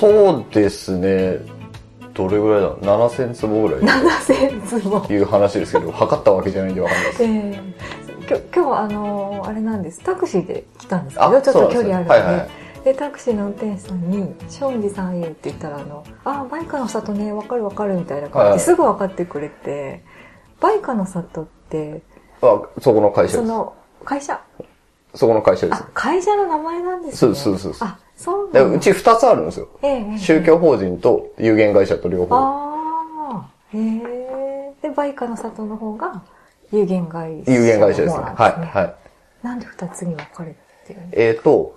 そうですね。どれぐらいだ ?7000 坪ぐらい7000坪。いう話ですけど、測ったわけじゃないんでわかんないです。ええ今日、今日あのーあれなんです。タクシーで来たんですけあど、ちょっと距離あるんで。はいはいで、タクシーの運転手さんに、庄司さんへって言ったら、あの、あ、バイカの里ね、わかるわかるみたいな感じはいですぐわかってくれて、バイカの里って、あ、そこの会社です。その、会社？そこの会社ですあ。、会社の名前なんですね。そうそうそうそうあ、そううち二つあるんですよ。ええええ宗教法人と有限会社と両方。ああ、へえ。で、バイカの里の方が有限会社有限会社ですね。はい、なんねはい。なんで二つに分かれてるんでえっ、と、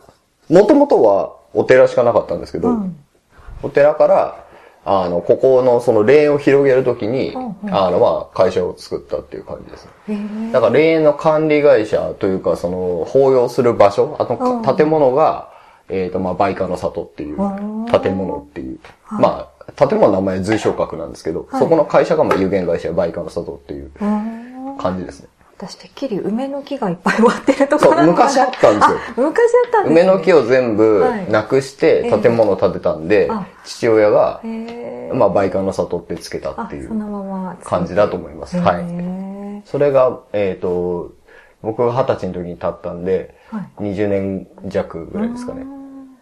もともとはお寺しかなかったんですけど、うん。お寺から、あの、ここのその霊園を広げるときに、うんうんあの、まあ、会社を作ったっていう感じです。だから霊園の管理会社というか、その、法要する場所、あうんの、建物が、えっ、と、まあ、バイカの里っていううん建物っていう、まあ、建物の名前随昇格なんですけど、はいそこの会社がまあ有限会社バイカの里っていううん感じですね。私てっきり梅の木がいっぱい割ってるとこそうろなのかな昔あったんですよあ昔あったんですね。梅の木を全部はいなくして建物を建てたんで、あ父親が、へえ。まあ、バイカの里ってつけたあっていうまま。感じだと思います。へはい。え。それが、えっ、と、僕が二十歳の時に建ったんで、はい。20年弱ぐらいですかねう。ん。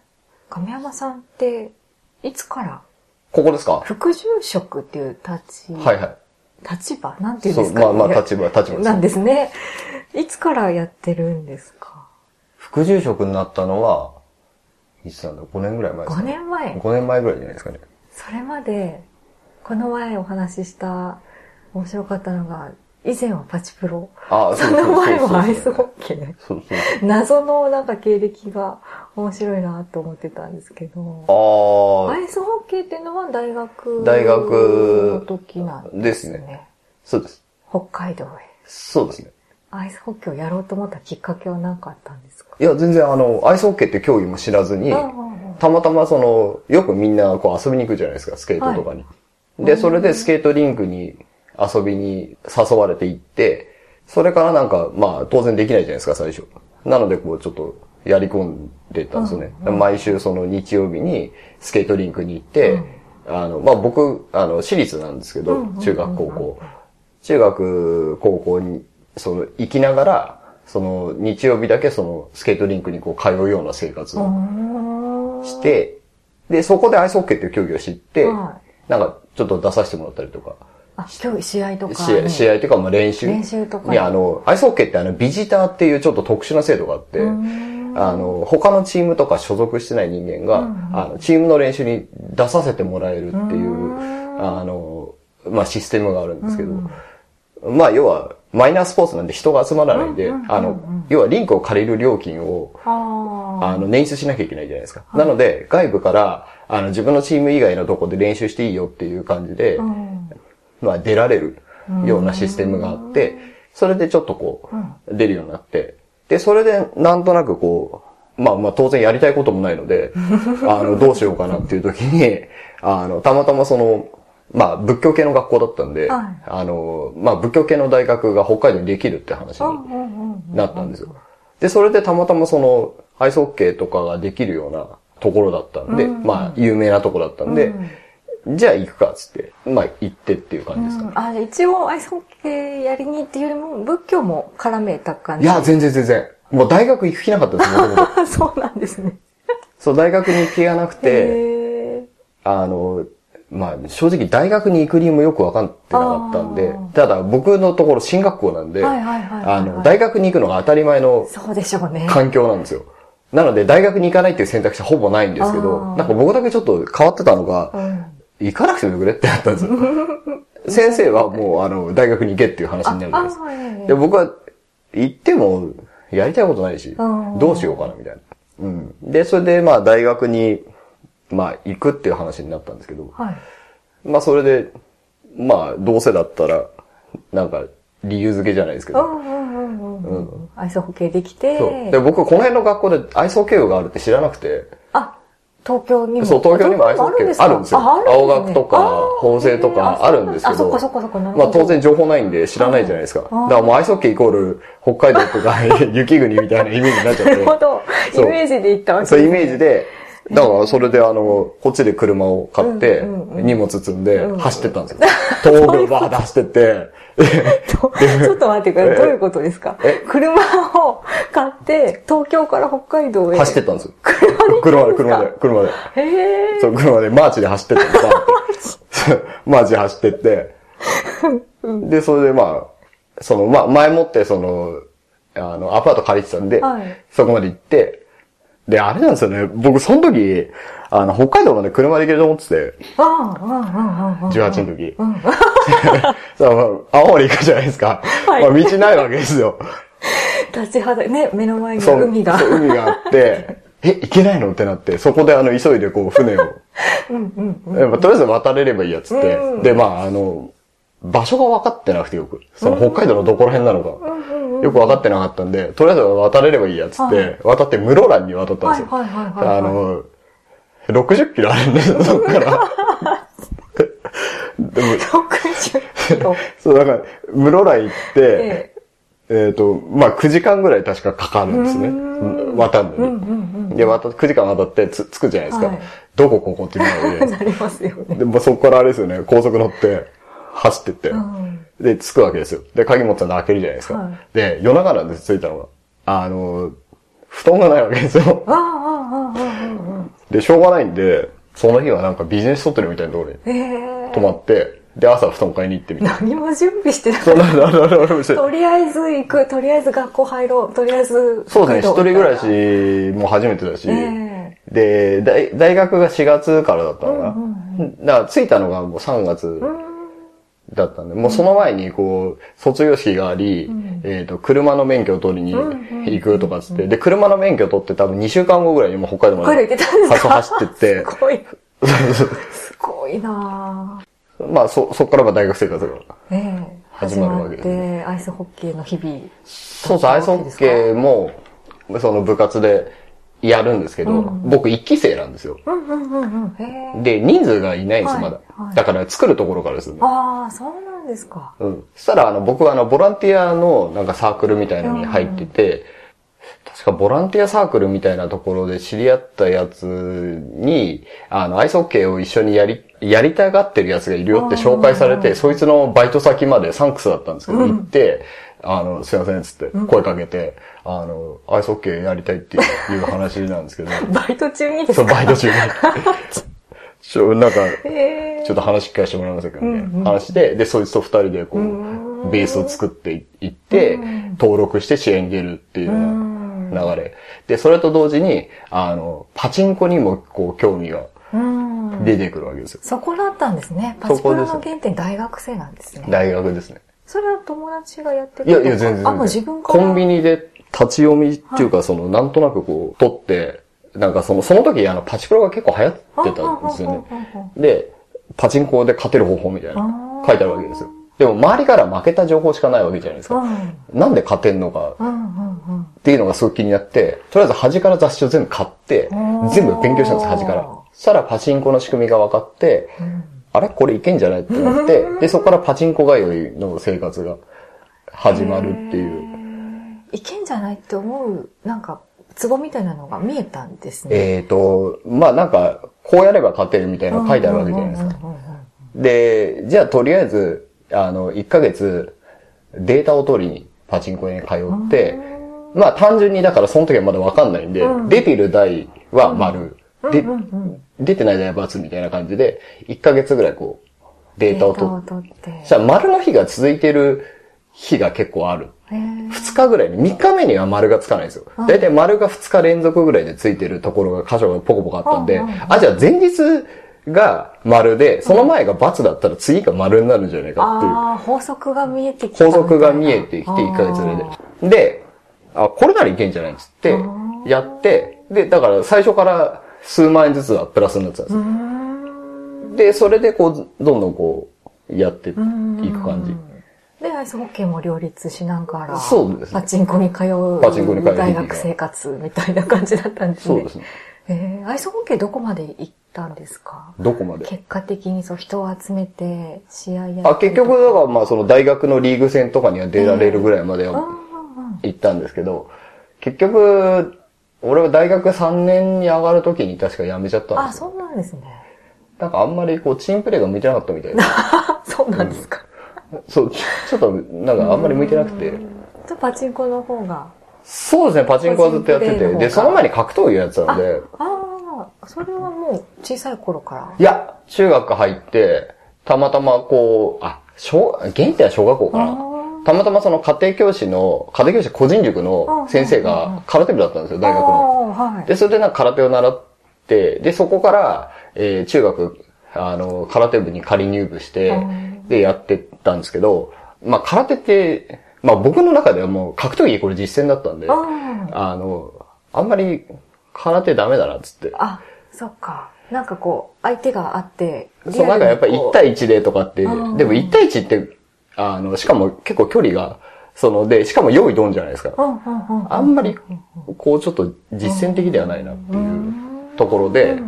亀山さんって、いつから？ここですか？副住職っていう立ち、はいはい。立場？なんていうんそう、ですか？まあまあ立場、立場です。なんですね。いつからやってるんですか？副住職になったのは、いつなんだ ?5 年ぐらい前ですか、5ね。年前。5年前ぐらいじゃないですかね。それまで、この前お話しした面白かったのが、以前はパチプロ。ああ、その前はアイスホッケー。そうそうそう。謎のなんか経歴が面白いなと思ってたんですけど。ああ、アイスホッケーっていうのは大学大学の時なんですね。ですねそうです。北海道へ。そうですね。アイスホッケーをやろうと思ったきっかけは何かあったんですか？いや、全然あの、アイスホッケーって競技も知らずに、たまたまその、よくみんなこう遊びに行くじゃないですか、スケートとかに。で、それでスケートリンクに遊びに誘われて行って、それからなんか、まあ当然できないじゃないですか、最初。なのでこうちょっとやり込んでたんですよね。毎週その日曜日にスケートリンクに行って、あの、まあ僕、あの、私立なんですけど、中学高校。中学、高校に、その、行きながら、その、日曜日だけその、スケートリンクにこう、通うような生活をして、で、そこでアイスホッケーっていう競技を知って、はなんか、ちょっと出させてもらったりとか、あ、今日試合とか試合、とか、まあ練習。練習とかに、あの、アイスホッケーってあの、ビジターっていうちょっと特殊な制度があって、あの、他のチームとか所属してない人間が、あの、チームの練習に出させてもらえるっていう、あの、まあシステムがあるんですけど、まあ要は、マイナースポーツなんで人が集まらないんで、あの、要はリンクを借りる料金を、ああの、捻出しなきゃいけないじゃないですか。なので、外部から、あの、自分のチーム以外のとこで練習していいよっていう感じで、あ。うん。まあ出られるようなシステムがあって、それでちょっとこう、出るようになって、で、それでなんとなくこう、まあまあ当然やりたいこともないので、あの、どうしようかなっていう時に、あの、たまたまその、まあ仏教系の学校だったんで、はい。あの、まあ仏教系の大学が北海道にできるって話にうんうんうんなったんですよ。で、それでたまたまその、アイスホッケーとかができるようなところだったんで、まあ、有名なところだったんで、じゃあ行くかっつって、まあ行ってっていう感じですかね。あ、一応アイスホッケーやりにっていうよりも、仏教も絡めた感じ？いや、全然全然。もう大学行く気なかったです、そうなんですね。そう、大学に行く気がなくて、へあの、まあ、正直大学に行く理由もよくわかってなかったんでただ僕のところ進学校なんで、あの、大学に行くのが当たり前のーそうでしょうね。環境なんですよ。なので、大学に行かないっていう選択肢はほぼないんですけど、なんか僕だけちょっと変わってたのが、うん。行かなくてもよくねってなったんですよ。先生はもう、あの、大学に行けっていう話になるじゃないですか。あ、はいで、僕は、行っても、やりたいことないしうん、どうしようかな、みたいな。うん。で、それで、まあ、大学に、まあ、行くっていう話になったんですけど、はい。まあ、それで、まあ、どうせだったら、なんか、理由付けじゃないですけど。アイスホッケーできて。そう。で、僕、この辺の学校でアイスホッケー部があるって知らなくて、あ、東京にも。そう、東京にもアイスホッケーあるんですよ。すね青学とか、法政とかあるんですけあ、そっどか、そっかそっか、なるほど。まあ当然情報ないんで知らないじゃないですか。だからもうアイスホッケーイコール北海道とか 雪国みたいなイメージになっちゃっ なるほて。ど。イメージで行ったわけそういうイメージ。でだからそれであの、こっちで車を買って荷物積んでうん。走ってったんですよ。東北バーって走ってって、ちょっと待ってください。どういうことですか？え？車を買って、東京から北海道へ。走ってったんですよ。車で車で、車で。へえ。そう、車でマーチで走ってったんですよ。マーチ。で走ってって、で、それでまあ、その、まあ、前もってその、あの、アパート借りてたんで、はい。そこまで行って、で、あれなんですよね、僕その時、あの、北海道まで車で行けると思ってて、ああ、うんうんうんうん。18の時。そうまあ青森行くじゃないですか。はいまあ、道ないわけですよ。立ちはだ、ね、目の前に海が。そう海があって、え、行けないのってなって、そこであの、急いでこう、船を、うんうんやっぱとりあえず渡れればいいやつって、うんで、まあ、あの、場所が分かってなくてよく、その北海道のどこら辺なのか、よく分かってなかったんで、とりあえず渡れればいいやつって、はい渡って室蘭に渡ったんですよ。はいはいはいはいあの、60キロあるんですよ、そっから。でも、60キロ。そう、だから、室蘭行って、ええっ、と、まあ、9時間ぐらい確かかかるんですね。渡るのに。うんうんで、渡9時間渡ってつ着くじゃないですか。はいどこここってなるうん。で。なりますよね。で、まあ、そこからあれですよね、高速乗って、走ってって、うんで、着くわけですよ。で、鍵持ってたんで開けるじゃないですか。はいで、夜中なんです、着いたのが。あの、布団がないわけですよ。で、しょうがないんで、その日はなんかビジネスホテルみたいなところにええ。泊まって、で、朝布団買いに行ってみた。何も準備してなそんな、なななななとりあえず行く、とりあえず学校入ろう、とりあえず。そうですね、一人暮らし。しも初めてだし、えで大、大学が4月からだったのかな。うんだから着いたのがもう3月だったんで、もうその前にこう、卒業式があり、えっ、と、車の免許を取りに行くとかつって、で、車の免許取って多分2週間後ぐらいにもう北海道ま北海道で走ってって、すごい。すごいなぁ。まあそ、そっからまあ大学生活が。ええ。始まるわけです始まって、アイスホッケーの日々。そうそう、アイスホッケーも、その部活でやるんですけど、僕一期生なんですよ。うんうんうん。で、人数がいないんです、はいまだは。いだから作るところからですよね。ああ、そうなんですか。うん。そしたら、あの、僕はあの、ボランティアのなんかサークルみたいのに入ってて、確かボランティアサークルみたいなところで知り合ったやつに、あの、アイスホッケーを一緒にやり、やりたがってるやつがいるよって紹介されて、そいつのバイト先までサンクスだったんですけど、行って、あの、すいません、つって声かけて、あの、アイスホッケーやりたいっていう話なんですけど、バイト中にですそう、かバイト中に。ちょ、なんか。ちょっと話聞かせてもらいますけどね。うんうん話で、で、そいつと二人でこう、んベースを作っていって、登録して試合に出るっていうよううんな流れ。で、それと同時に、あの、パチンコにもこう、興味がうん。出てくるわけですよ。そこだったんですね。パチプロの原点大学生なんですね。大学ですね。それは友達がやってたいやいや、全然。あ、もう自分から？コンビニで立ち読みっていうか、その、なんとなくこう、撮って、なんかその、その時、あの、パチプロが結構流行ってたんですよね。で、パチンコで勝てる方法みたいな書いてあるわけですよ。でも周りから負けた情報しかないわけじゃないですか。うん。なんで勝てんのか。っていうのがすごく気になって、とりあえず端から雑誌を全部買ってー、全部勉強したんです、端から。そしたらパチンコの仕組みが分かって、あれ？これいけんじゃない？ってなって、で、そこからパチンコ通いの生活が始まるっていう。いけんじゃないって思う、なんか、ツボみたいなのが見えたんですね。えっと、まあなんか、こうやれば勝てるみたいなの書いてあるわけじゃないですか。で、じゃあとりあえず、あの、1ヶ月データを取りにパチンコ屋に通って、まあ単純にだからその時はまだわかんないんで、うん出てる台は丸、でうんうんうん出てない台は×みたいな感じで、1ヶ月ぐらいこう、データを取って、取って。そしたら丸の日が続いてる日が結構ある。へー2日ぐらいに、3日目には丸がつかないんですよ。だいたい丸が2日連続ぐらいでついてるところが箇所がポコポコあったんであ、じゃあ前日が丸で、その前が×だったら次が丸になるんじゃないかっていう。ああ、法則が見えてきた法。則が見えてきて、1ヶ月で。で、あ、これならいけんじゃないっつって、やって、で、だから最初から数万円ずつはプラスになってたんですよ。ん。で、それでこう、どんどんこう、やっていく感じ。で、アイスホッケーも両立しながら、そうですねパチンコに通う、パチンコに通う大学生活みたいな感じだったんですね。そうですね。えー、アイスホッケーどこまで行ったんですか？どこまで？結果的にそう人を集めて試合やったあ、結局、だからまあその大学のリーグ戦とかには出られるぐらいまではうんうんうん行ったんですけど、結局、俺は大学3年に上がる時に確か辞めちゃったんあ、ですよ。そうなんですね。なんかあんまりこう、チームプレーが向いてなかったみたいで。そうなんですか。そう、ちちょっとなんかあんまり向いてなくて。じゃあパチンコの方が。そうですね、パチンコはずっとやってて。で、その前に格闘技やってたので、ああ、それはもう小さい頃から。いや、中学入って、たまたまこう、あ、小、現地は小学校かな。たまたまその家庭教師の、家庭教師個人塾の先生が空手部だったんですよ、大学の。で、それでなんか空手を習って、で、そこから、えー中学、あの、空手部に仮入部して、で、やってたんですけど、まあ、空手って、まあ、僕の中ではもう格闘技これ実践だったんで、ああの、あんまり空手ダメだなっつって。あ、そっか。なんかこう、相手があって、そう、なんかやっぱり1対1でとかって、であもー1対1って、あの、しかも結構距離が、その、で、しかも用意ドンじゃないですか。あんまり、こうちょっと実践的ではないなっていうところで、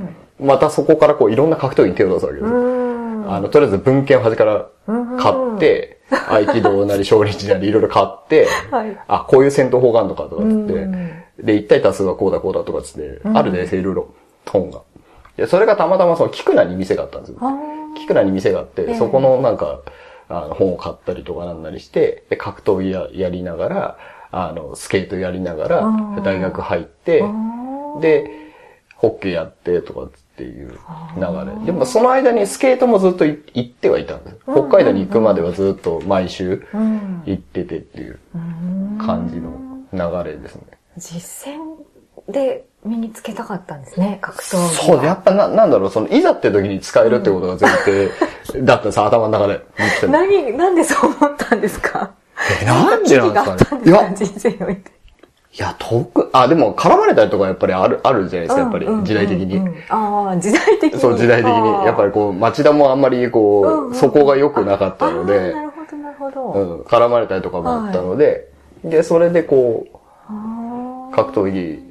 またそこからこういろんな格闘技に手を出すわけです。あの、とりあえず文献を端から買って、合気道なり少林寺なりいろいろ買って、はい。あ、こういう戦闘法があるのかとかっつって、うんで、一対多数はこうだこうだとかっつって、あるですよ、いろいろ、本が。で、それがたまたまその、菊名に店があったんですよ。あ菊名に店があって、ええ。そこのなんか、あの、本を買ったりとかなんなりして、で、格闘技ややりながら、あの、スケートやりながらあ、大学入って、あ。で、ホッケーやってとかっていう流れ。でもその間にスケートもずっとい行ってはいたんです。北海道に行くまではずっと毎週うん。行っててっていううん感じの流れですね。実践で身につけたかったんですね、格闘技は。そう、やっぱな、なんだろう、その、いざって時に使えるってことが前提 だったさ、頭の中で。何、なんでそう思ったんですか？え、なんでなんですかね？いや人生において。いや、遠あ、でも絡まれたりとかやっぱりある、あるじゃないですか、やっぱりうんうんうんうん時代的に。ああ、時代的に。そう、時代的に。やっぱりこう、町田もあんまりこう、うんうんそこが良くなかったのでな、るほど、なるほど。うん、絡まれたりとかもあったので、で、それでこう、格闘技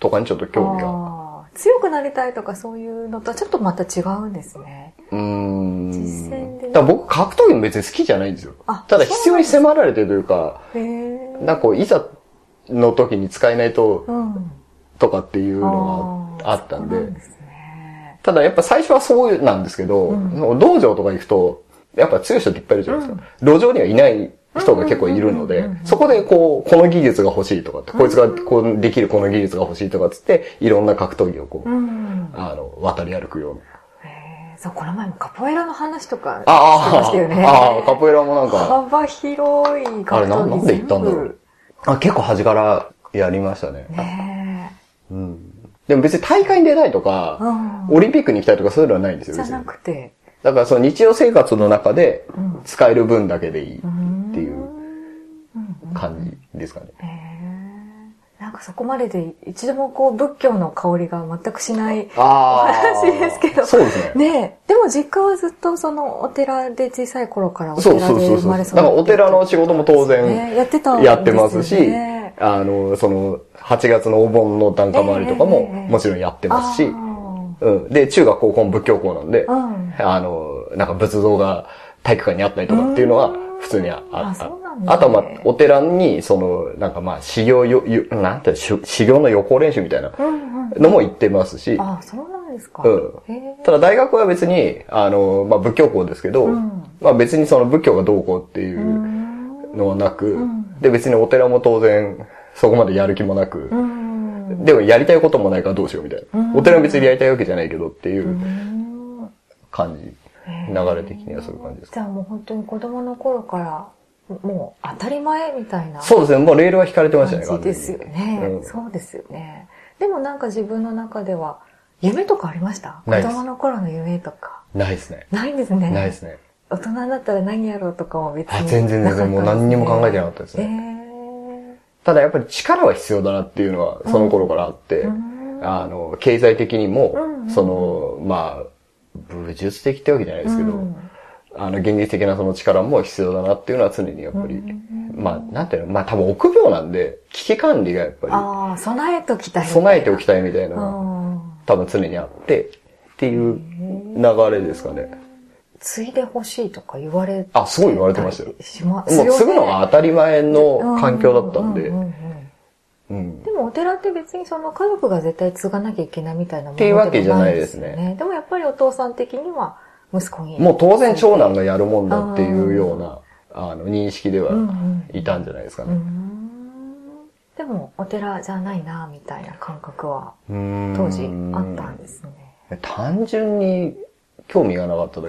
とかにちょっと興味が。強くなりたいとかそういうのとはちょっとまた違うんですね。うーん。実践で僕、格闘技も別に好きじゃないんですよあ。ただ必要に迫られてるというか、へえ。なんかこう、いざの時に使えないと、うん。とかっていうのがあったんでん、ね。ただやっぱ最初はそうなんですけど、うん道場とか行くと、やっぱ強い人っていっぱいいるじゃないですか。路上にはいない人が結構いるのでうんうんうんうん、そこでこう、この技術が欲しいとかって、こいつがこうできるこの技術が欲しいとかっつって、いろんな格闘技をこう、うん。あの、渡り歩くような。へえ。そう、この前もカポエラの話とかしてましたよね。ああ、カポエラもなんか、幅広い格闘技あれななんで行ったんだろうあ結構端からやりましたね。ねうん。でも別に大会に出たいとえ。か、うん。オリンピックに行きたいとかそういうのはないんですよ、じゃな。くて。だからその日常生活の中でうん使える分だけでいいうんっていううん感じですかね。へえ。なんかそこまでで一度もこう仏教の香りが全くしないあお話ですけどそうですね。ねえ。でも実家はずっとそのお寺で小さい頃からおそう寺でそうそうそう。生まれ育ってだからお寺の仕事も当然ねやってたねやってますし、あの、その、8月のお盆の檀家回りとかえええもえもちろんやってますし、あうん。で、中学高校も仏教校なんで、ーうん。あの、なんか仏像が体育館にあったりとかっていうのは普通にああった。あとはまあ、お寺に、その、なんかまあ、修行よ、よなんて、修修行の予行練習みたいな。のも行ってますし、あ、そうなんですか。うん。ただ大学は別に、あの、まあ仏教校ですけど、うんまあ別にその仏教がどうこうっていううんのはなく、んで別にお寺も当然そこまでやる気もなく、うん。でもやりたいこともないからどうしようみたいな。うんお寺は別にやりたいわけじゃないけどっていううん感じ。流れ的にはそういう感じです。じゃあもう本当に子供の頃から、もう当たり前みたいなそうですね、もうレールは引かれてましたね、感じですよね、うんそうですよね。でもなんか自分の中では、夢とかありました？子供の頃の夢とか。ないですね。ないんですね。ないですね。大人だったら何やろうとかも別にあ全然全然もう何にも考えてなかったですね。ね。ただやっぱり力は必要だなっていうのはその頃からあって、えーうんあの、経済的にも、うんその、まあ、武術的ってわけじゃないですけど、うんあの、現実的なその力も必要だなっていうのは常にやっぱり、まあ、なんていうの、まあ多分臆病なんで、危機管理がやっぱああ、備えときたい。り、備えておきたいみたいな。多分常にあって、っていう流れですかね。継いでほしいとか言われあ、すごい言われてましたよ。しますもう継ぐのが当たり前の環境だったんでう、ううんうん。でもお寺って別にその家族が絶対継がなきゃいけないみたいなものっていうわけじゃないでですねでもやっぱりお父さん的には息子に。もう当然長男がやるもんだっていうような、あの、認識ではうんうんいたんじゃないですかうーね。んでもお寺じゃないな、みたいな感覚は当時あったんですね。単純に興味がなかっただ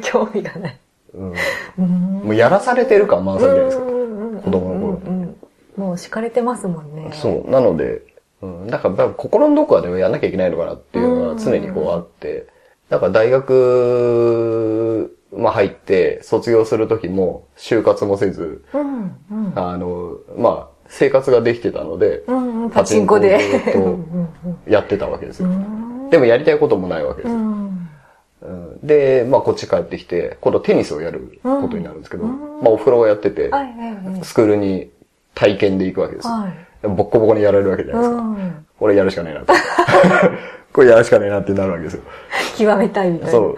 け。興味がない。うん、もうやらされてる感満載じゃないですか。うんうんうん子供の頃うんうんもう敷かれてますもんね。そう。なので、うん、だから心のどこかではやんなきゃいけないのかなっていうのが常にこうあって、だから大学、まあ入って卒業する時も就活もせず、うん。うん。あの、まあ生活ができてたので、うんうん。パチンコで。と うんやってたわけですうよ。んでもやりたいこともないわけでうす。ん。うんで、まあこっち帰ってきて、今度テニスをやることになるんですけど、うんまあお風呂をやってて。スクールに体験で行くわけですよ。はい。ボッコボコにやられるわけじゃないですか。うん。これやるしかねえなと。これやるしかねえなってなるわけですよ。極めたいみたいな。そう。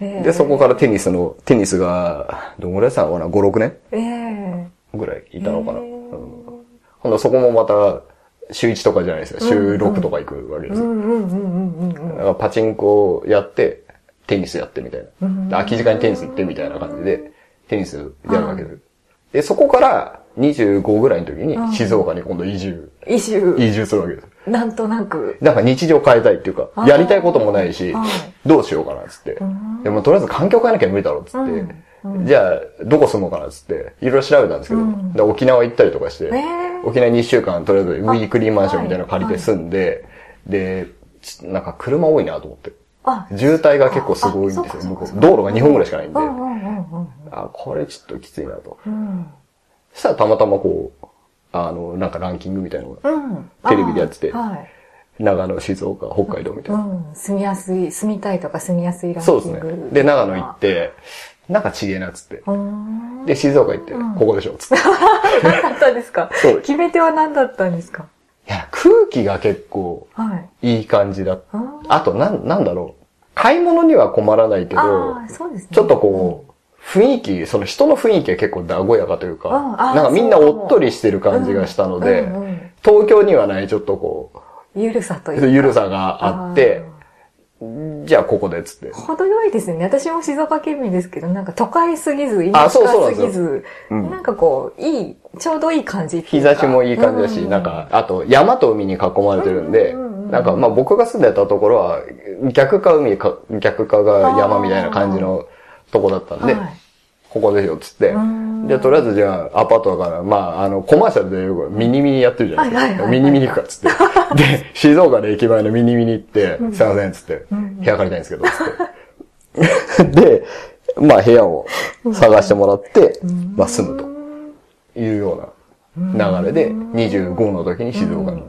で、そこからテニスの、テニスが、どんぐらいしたのかな ?5、6年？ええぐらいいたのかな、ほんとそこもまた、週1とかじゃないですよ。週6とか行くわけですよ。うんうんうんうんうんだからパチンコやって、テニスやってみたいな。空き時間にテニス行ってみたいな感じで、テニスやるわけです。で、そこから25ぐらいの時にうん。静岡に今度移住、イシュ移住するわけです。なんとなく。なんか日常変えたいっていうかやりたいこともないしはい、どうしようかなっつって。ん。でもとりあえず環境変えなきゃ無理だろっつって。うん。じゃあ、どこ住もうかなっつって、いろいろ調べたんですけどうん、で沖縄行ったりとかしてえー、沖縄に1週間とりあえずウィークリーマンションみたいなの借りて住んで、で、ちなんか車多いなと思って。あ、渋滞が結構すごいんですよ、向こう。道路が2本ぐらいしかないんで。あ、これちょっときついなと。したらたまたまこう、あの、なんかランキングみたいなのが、うん。テレビでやっててあはい。長野、静岡、北海道みたいうな。ん。住みやすい、住みたいとか住みやすいランキング。そうですね。で、長野行って、なんかちげえなっつって。で、静岡行って、うんここでしょっつって。い何だったんですか？そう決め手は何だったんですか？や、空気が結構はい。いい感じだ。ああと、なん、なんだろう。買い物には困らないけどね。ちょっとこう、雰囲気、その人の雰囲気が結構和やかというか、なんかみんなおっとりしてる感じがしたので、うんうん東京にはないちょっとこゆるさとう、いうか。ゆるさがあって、じゃあここでっつって。程よいですね。私も静岡県民ですけど、なんか都会すぎず、田舎すぎず、うんなんかこう、いい、ちょうどいい感じ日差しもいい感じだし、うなんか、あと山と海に囲まれてるんでうんうんうんう、ん。なんかまあ僕が住んでたところは、逆か海か、逆かが山みたいな感じのとこだったんで、はいここでしょっつってうん。で、とりあえずじゃあアパートだから、まああのコマーシャルでよくミニミニやってるじゃないですか。はいはいはいはいミニミニ行くかっつって。で、静岡の駅前のミニミニ行って、すいませんっつって、ん部屋借りたいんですけど、つって。で、まあ部屋を探してもらって、まあ住むというような流れで、25の時に静岡に。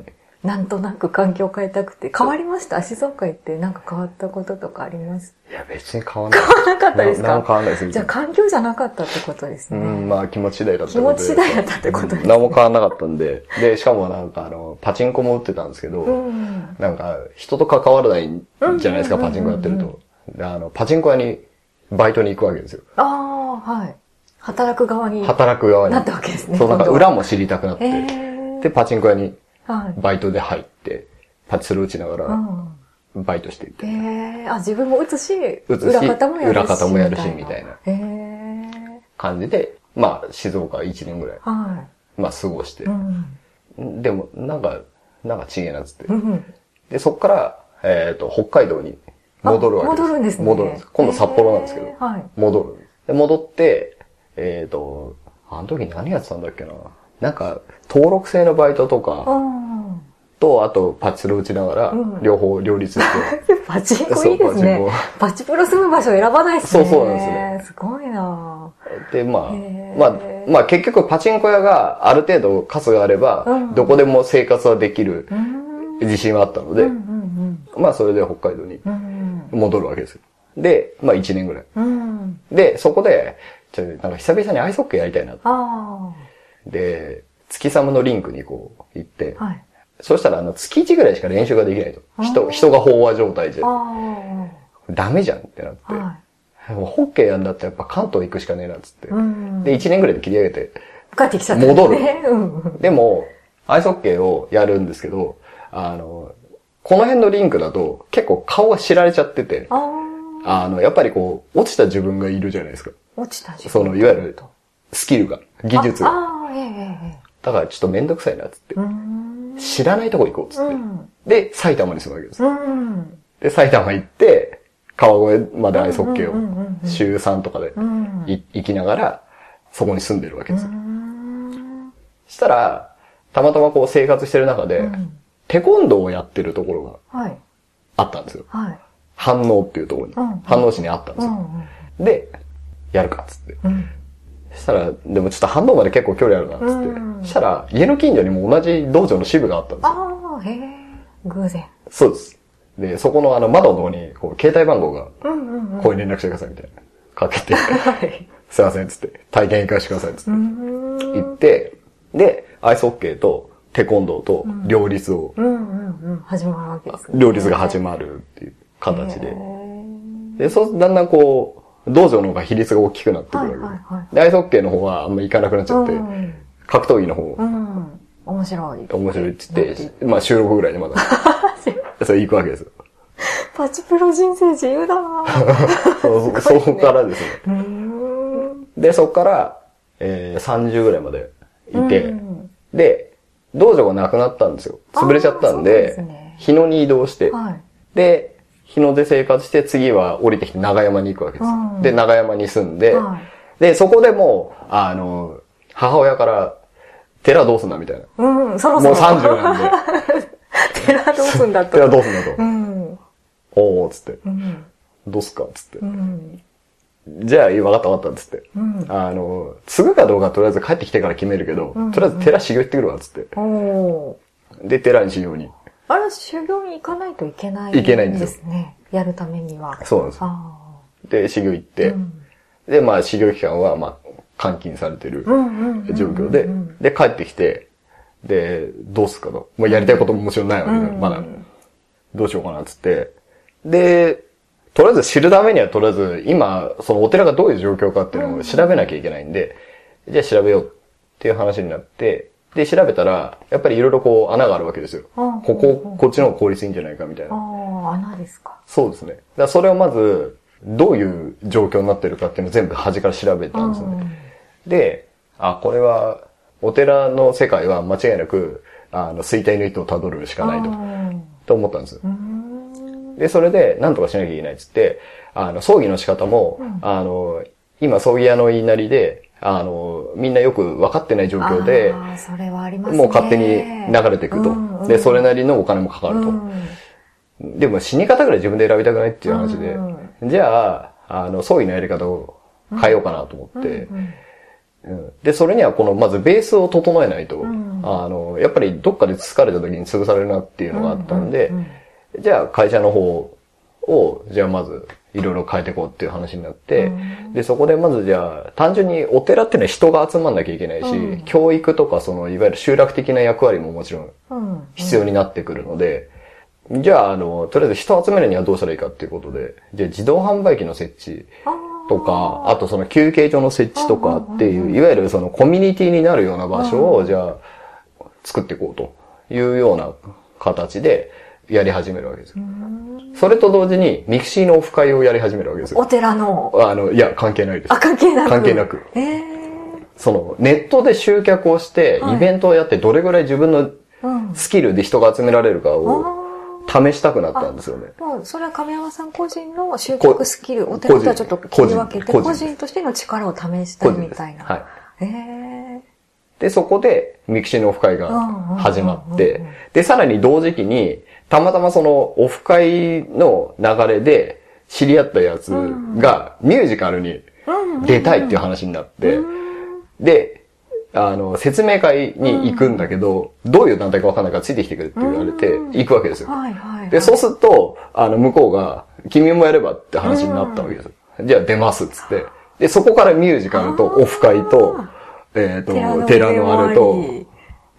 なんとなく環境変えたくて。変わりました？静岡行ってなんか変わったこととかあります？いや、別に変わんない。変わらなかったですか？ななんも変わんないです。じゃあ環境じゃなかったってことですね。うん、まあ気持ち次第だった気持ち次第だったってことですね何も変わんなかったんで。で、しかもなんかあの、パチンコも打ってたんですけど、うん。なんか人と関わらないんじゃないですか、うんパチンコやってると。であの、パチンコ屋にバイトに行くわけですよ。ああ、はい。働く側に働く側に。なったわけですね。そう、なんか裏も知りたくなっえて。ーで、パチンコ屋にはい。バイトで入って、パチスロ打ちながうら、ん。バイトしていて。ええあ、自分も打つし、打つし裏方もやるし。裏方もやるしみたいなええ感じで、まあ、静岡1年ぐらい、はまあ、過ごしてい。う。ん。でも、なんか、なんかちげえなっつってう。ん。で、そっから、えっ、と、北海道に戻るわけです。あ戻るんですね戻るんです。今度札幌なんですけど、えーはい戻るんです。で、戻って、えっ、と、あの時何やってたんだっけな。なんか、登録制のバイトとかうん。と、あと、パチスロ打ちながらうん、両方両立して、パチンコいいですね。パチプロ住む場所選ばないですね。そうそうなんですね。すごいなで、まあまあ、まあ結局パチンコ屋がある程度数があれば、うんどこでも生活はできる。自信はあったので、まあそれで北海道に。戻るわけですよ。で、まあ1年ぐらい。うん。で、そこで、ちょっとなんか久々にアイスホッケーやりたいな。あで、月寒のリンクにこう行って、あ。はい。そしたらあの月1ぐらいしか練習ができないと。人、人が飽和状態で。あダメじゃんってなってあ。。はい。もうホッケーやんだったらやっぱ関東行くしかねえなっつって。うん。で、1年ぐらいで切り上げて。帰ってきちゃったね。戻る。でも、アイスホッケーをやるんですけど、あの、この辺のリンクだと結構顔が知られちゃってて、ああの、やっぱりこう、落ちた自分がいるじゃないですか。あ、落ちた時その、いわゆる、スキルが、技術が。だからちょっとめんどくさいな、つってう。ん。知らないとこ行こう、つって。うん。で、埼玉に住むわけです。うん。で、埼玉行って、川越までアイスホッケーを週3とかで行きながら、そこに住んでるわけです。したら、たまたまこう生活してる中で、うんテコンドーをやってるところがはい。あったんですよ。はい。反応っていうところに。うん反応市にあったんですよ。うん。で、やるかっつって。うん。したら、でもちょっと反応まで結構距離あるなっつって。うんしたら、家の近所にも同じ道場の支部があったんですよ。ああ、へえ。偶然。そうです。で、そこのあの窓のところに、こう、携帯番号が、うんうんう連絡してくださいみたいな。かけて、はい。すいませんっつって、体験行かしてくださいっつってう。ん。行って、で、アイスホッケーとテコンドーと両立を、うんうんうん。始まるわけですね。両立が始まるっていう形へで。ーで、そう、だんだんこう、道場の方が比率が大きくなってくるわけではいはいはいで、アイスホッケーの方はあんま行かなくなっちゃって、うん。格闘技の方、うん。面白い。面白いって言って、まあ収録ぐらいでまだ、それ行くわけですよ。パチプロ人生自由だな そうそそこからですね。で、そこから、えー、30ぐらいまでいて、うんで、道場がなくなったんですよ。潰れちゃったんでですね日野に移動して、はい。で、日野で生活して、次は降りてきて長山に行くわけですよ。うんで、長山に住んで、はで、そこでもう、あの、母親から、寺どうすんだ？みたいな。うん、そろそろ。もう30なんで、寺どうすんだと。寺どうすんだとう。ん。おー、つって、うん。どうすっか、つってう。ん。じゃあ、わかったわかった、つって。うん。あの、継ぐかどうかとりあえず帰ってきてから決めるけど、うんとりあえず寺修行行ってくるわ、つって。おー。で、寺に修行に。あれ、修行に行かないといけないいけないんですね。やるためには。そうなんですで、修行行っあ。て、うんで、まあ、修行期間は、まあ、監禁されてるうんうんうん状況でうん、で、帰ってきて、で、どうすっかと。もうやりたいことももちろんないわけで、うんまだ。どうしようかな、つって。で、とりあえず知るためには、とりあえず、今、そのお寺がどういう状況かっていうのを調べなきゃいけないんで、じゃあ調べようっていう話になって、で、調べたら、やっぱりいろいろこう穴があるわけですよ。うんここ、こっちの方が効率いいんじゃないかみたいな。ああ、穴ですか。そうですね。だからそれをまず、どういう状況になってるかっていうのを全部端から調べたんですよね。で、あ、これは、お寺の世界は間違いなく、あの、衰退の糸をたどるしかないと、と思ったんです。で、それで、なんとかしなきゃいけないっつって、あの、葬儀の仕方も、あの、今、葬儀屋の言いなりで、あの、みんなよく分かってない状況で、ああ、それはありますね。もう勝手に流れていくと。うんうん。で、それなりのお金もかかると。うん。でも死に方ぐらい自分で選びたくないっていう話で、うじゃあ、あの、葬儀のやり方を変えようかなと思って、うんうんで、それにはこの、まずベースを整えないと、ん。あの、やっぱりどっかで疲れた時に潰されるなっていうのがあったんで、うんうんじゃあ会社の方を、じゃあまず、いろいろ変えていこうっていう話になって、で、そこでまずじゃあ、単純にお寺っていうのは人が集まんなきゃいけないし、うん。教育とかその、いわゆる集落的な役割ももちろんうん。必要になってくるので、じゃあ、あの、とりあえず人を集めるにはどうしたらいいかっていうことで、じゃあ自動販売機の設置あとか、あとその休憩所の設置とかっていう、いわゆるそのコミュニティになるような場所を、じゃあ、作っていこうというような形でやり始めるわけですよ。それと同時に、 mixi のオフ会をやり始めるわけですおよ。寺の。あの、いや、関係ないですあ、。関係なく。関係なく。ええその、ネットで集客をして、はいイベントをやって、どれぐらい自分のうん。スキルで人が集められるかをあ試したくなったんですよね。あ。もう、それは亀山さん個人の集客スキル、お寺とはちょっと切り分けて、個人個人としての力を試したいみたいな。はい。ええで、そこで、 mixi のオフ会が始まってうん、で、さらに同時期に、たまたまそのオフ会の流れで知り合ったやつがミュージカルに出たいっていう話になって、で、あの、説明会に行くんだけど、どういう団体かわかんないからついてきてくれって言われて、行くわけですよ。で、そうすると、あの、向こうが、君もやればって話になったわけです。じゃあ出ますっつって。で、そこからミュージカルとオフ会と、えっ、と、寺のあれと、。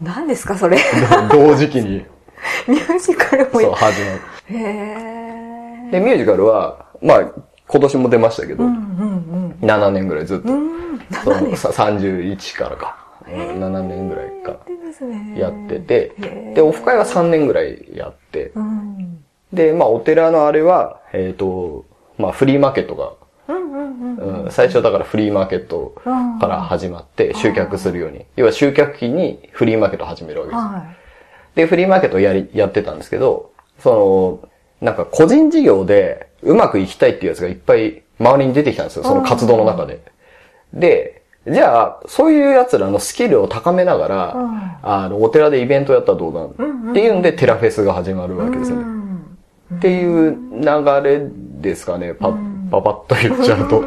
何ですか、それ。同時期に、ミュージカルもそう、始まへえ。る。で、ミュージカルは、まあ、今年も出ましたけど、うんうん7年ぐらいずっと、うん。うん。そのさ31からか、うん7年ぐらいか。やってて、へーで、オフ会は3年ぐらいやって、うん。で、まあ、お寺のあれは、えっ、と、まあ、フリーマーケットが、最初だからフリーマーケットから始まって集客するように。要は集客期にフリーマーケットを始めるわけです。はで、フリーマーケットをやり、やってたんですけど、その、なんか個人事業でうまくいきたいっていうやつがいっぱい周りに出てきたんですよ、その活動の中で。で、じゃあ、そういう奴らのスキルを高めながら、うん。あの、お寺でイベントやったらどうだ、う。んうんっていうんで、テラフェスが始まるい。わけですね。うん。っていう流れですかね、パうんパパッと言っちゃうと。